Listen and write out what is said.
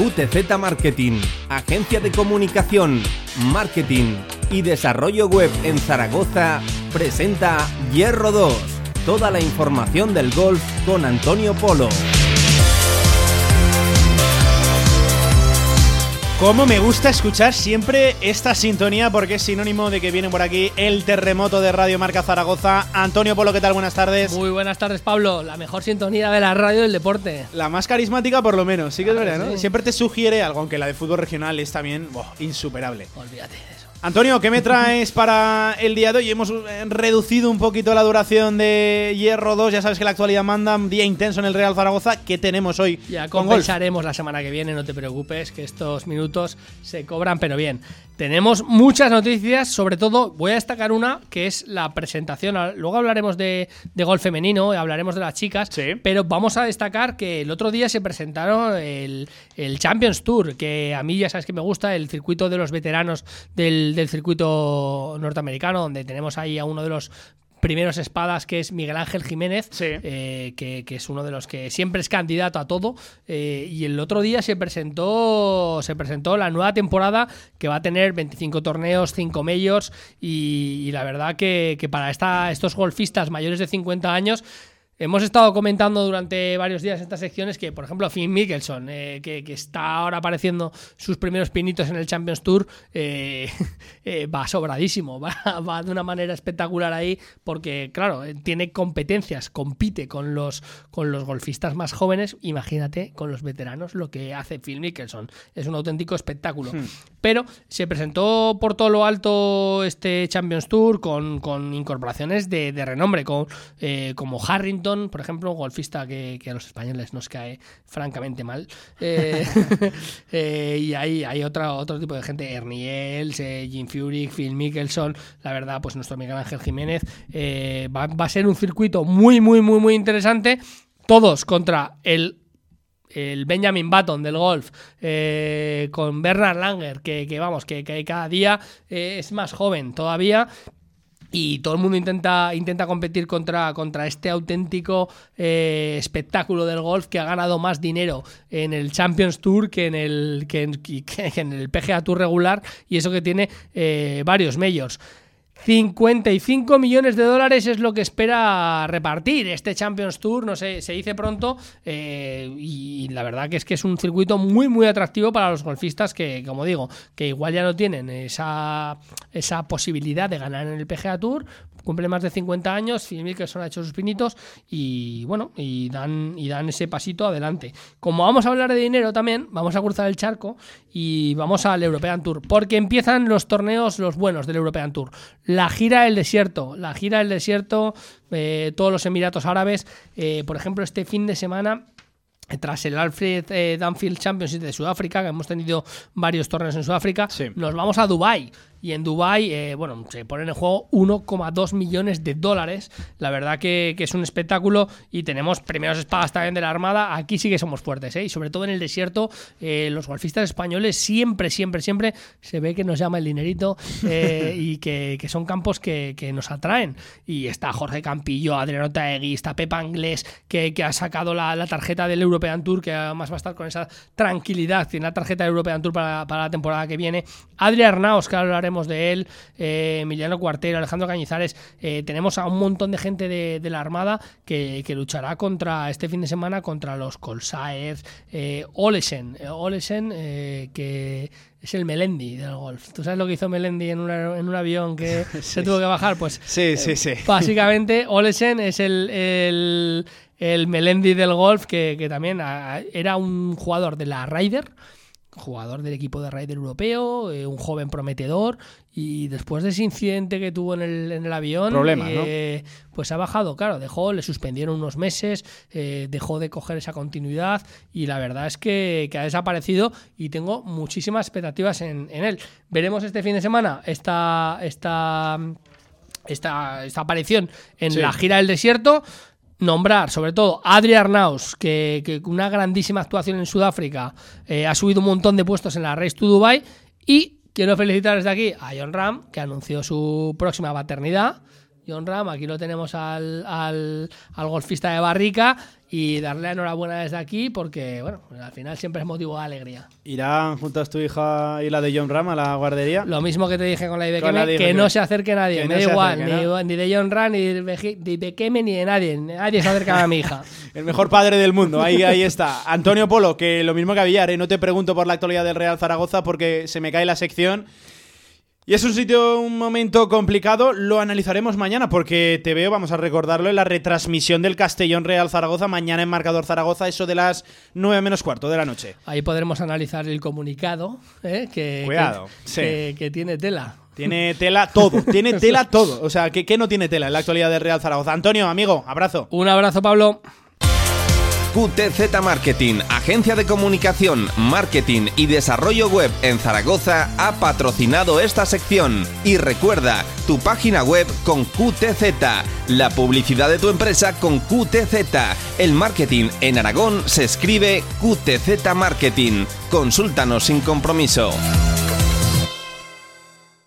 QTZ Marketing, agencia de comunicación, marketing y desarrollo web en Zaragoza, presenta Hierro 2. Toda la información del golf con Antonio Polo. Como me gusta escuchar siempre esta sintonía porque es sinónimo de que viene por aquí el terremoto de Radio Marca Zaragoza. Antonio Polo, ¿qué tal? Buenas tardes. Muy buenas tardes, Pablo. La mejor sintonía de la radio del deporte. La más carismática por lo menos, sí que es verdad, ¿no? Siempre te sugiere algo, aunque la de fútbol regional es también insuperable. Olvídate de eso. Antonio, ¿qué me traes para el día de hoy? Hemos eh, reducido un poquito la duración de Hierro 2. Ya sabes que la actualidad manda un día intenso en el Real Zaragoza. ¿Qué tenemos hoy? Ya con golf? compensaremos la semana que viene, no te preocupes, que estos minutos se cobran, pero bien. Tenemos muchas noticias, sobre todo voy a destacar una que es la presentación. Luego hablaremos de, de golf femenino, hablaremos de las chicas, Sí. pero vamos a destacar que el otro día se presentaron el, el Champions Tour, que a mí ya sabes que me gusta, el circuito de los veteranos del, del circuito norteamericano, donde tenemos ahí a uno de los primeros espadas, que es Miguel Ángel Jiménez, Sí. eh, que, que es uno de los que siempre es candidato a todo. eh, y el otro día se presentó, se presentó la nueva temporada que va a tener 25 torneos, 5 majors. Y, y la verdad que, que para esta, estos golfistas mayores de 50 años. Hemos estado comentando durante varios días estas secciones que, por ejemplo, Finn Mickelson, eh, que, que está ahora apareciendo sus primeros pinitos en el Champions Tour, eh, eh, va sobradísimo, va, va de una manera espectacular ahí, porque, claro, tiene competencias, compite con los, con los golfistas más jóvenes. Imagínate con los veteranos lo que hace Phil Mickelson. Es un auténtico espectáculo. Pero se presentó por todo lo alto este Champions Tour con, con incorporaciones de, de renombre, con, como Harrington, por ejemplo, un golfista que, que a los españoles nos cae francamente mal. Eh, eh, y hay, hay otra, otro tipo de gente, Ernie Els, eh, Jim Furyk, Phil Mickelson, la verdad, pues nuestro Miguel Ángel Jiménez. va, va a ser un circuito muy, muy, muy, muy interesante. Todos contra el el Benjamin Button del golf eh, con Bernard Langer, que, que vamos, que, que cada día eh, es más joven todavía. Y todo el mundo intenta, intenta competir contra, contra este auténtico eh, espectáculo del golf que ha ganado más dinero en el Champions Tour que en el, que en, el PGA Tour regular y eso que tiene eh, varios majors. 55 millones de dólares es lo que espera repartir este Champions Tour, no sé, se dice pronto eh, y la verdad que es que es un circuito muy muy atractivo para los golfistas que, como digo, que igual ya no tienen esa, esa posibilidad de ganar en el PGA Tour, cumple más de 50 años, Phil Mickelson ha hecho sus pinitos y bueno, y dan, y dan ese pasito adelante. Como vamos a hablar de dinero también, vamos a cruzar el charco y vamos al European Tour, porque empiezan los torneos, los buenos del European Tour. La gira del desierto, la gira del desierto, eh, todos los Emiratos Árabes, eh, por ejemplo, este fin de semana tras el Alfred eh, Danfield Championship de Sudáfrica, que hemos tenido varios torneos en Sudáfrica, Sí. nos vamos a Dubai y en Dubai, eh, bueno, se ponen en juego 1,2 millones de dólares. La verdad que, que es un espectáculo y tenemos primeros espadas también de la Armada. Aquí sí que somos fuertes, ¿eh? Y sobre todo en el desierto, eh, los golfistas españoles siempre, siempre, siempre se ve que nos llama el dinerito eh, y que, que son campos que, que nos atraen. Y está Jorge Campillo, Adriano Taegui, está Pepa Anglés, que, que ha sacado la, la tarjeta del European Tour, que además va a estar con esa tranquilidad. Tiene la tarjeta del European Tour para, para la temporada que viene. Adri Arnaos, que hablaremos de él, eh, Emiliano Cuartero, Alejandro Cañizares. eh, tenemos a un montón de gente de, de la Armada que, que luchará contra este fin de semana contra los Colsaers, eh, Olesen, eh, Olesen que es el Melendi del golf. ¿Tú sabes lo que hizo Melendi en, una- en un avión que se tuvo que bajar? Pues Sí, sí, sí. Básicamente, Olesen es el, el, el Melendi del golf, que, que también ah, era un jugador de la Ryder, jugador del equipo de Ryder europeo, eh, un joven prometedor, y después de ese incidente que tuvo en el, en el avión, ¿no? eh, pues ha bajado, claro, dejó, le suspendieron unos meses, eh, dejó de coger esa continuidad, y la verdad es que, que ha desaparecido y tengo muchísimas expectativas en, en él. Veremos este fin de semana esta... esta esta, esta aparición en Sí. la gira del desierto. Nombrar, sobre todo, Adri Arnaus, que, que una grandísima actuación en Sudáfrica eh, ha subido un montón de puestos en la Race to Dubai. Y quiero felicitar desde aquí a John Ram, que anunció su próxima paternidad. John Ram, aquí lo tenemos al, al, al golfista de Barrica y darle la enhorabuena desde aquí porque, bueno, al final siempre es motivo de alegría. ¿Irán juntas tu hija y la de John Ram a la guardería? Lo mismo que te dije con la de Bekeme, que no se acerque nadie, me no da igual, acerque, ni, ¿no? ni de John Ram, ni de Beji- ni de Bekeme, ni de nadie, nadie se acerca a mi hija. El mejor padre del mundo, ahí, ahí está. Antonio Polo, que lo mismo que Villar, ¿eh? no te pregunto por la actualidad del Real Zaragoza porque se me cae la sección. Y es un sitio, un momento complicado, lo analizaremos mañana porque te veo, vamos a recordarlo, en la retransmisión del Castellón Real Zaragoza, mañana en Marcador Zaragoza, eso de las 9 menos cuarto de la noche. Ahí podremos analizar el comunicado, ¿eh? que, Cuidado, que, sí. que- que tiene tela. Tiene tela todo, tiene tela todo. O sea, ¿qué, qué no tiene tela en la actualidad del Real Zaragoza? Antonio, amigo, abrazo. Un abrazo, Pablo. QTZ Marketing, agencia de comunicación, marketing y desarrollo web en Zaragoza, ha patrocinado esta sección. Y recuerda, tu página web con QTZ, la publicidad de tu empresa con QTZ. El marketing en Aragón se escribe QTZ Marketing. Consúltanos sin compromiso.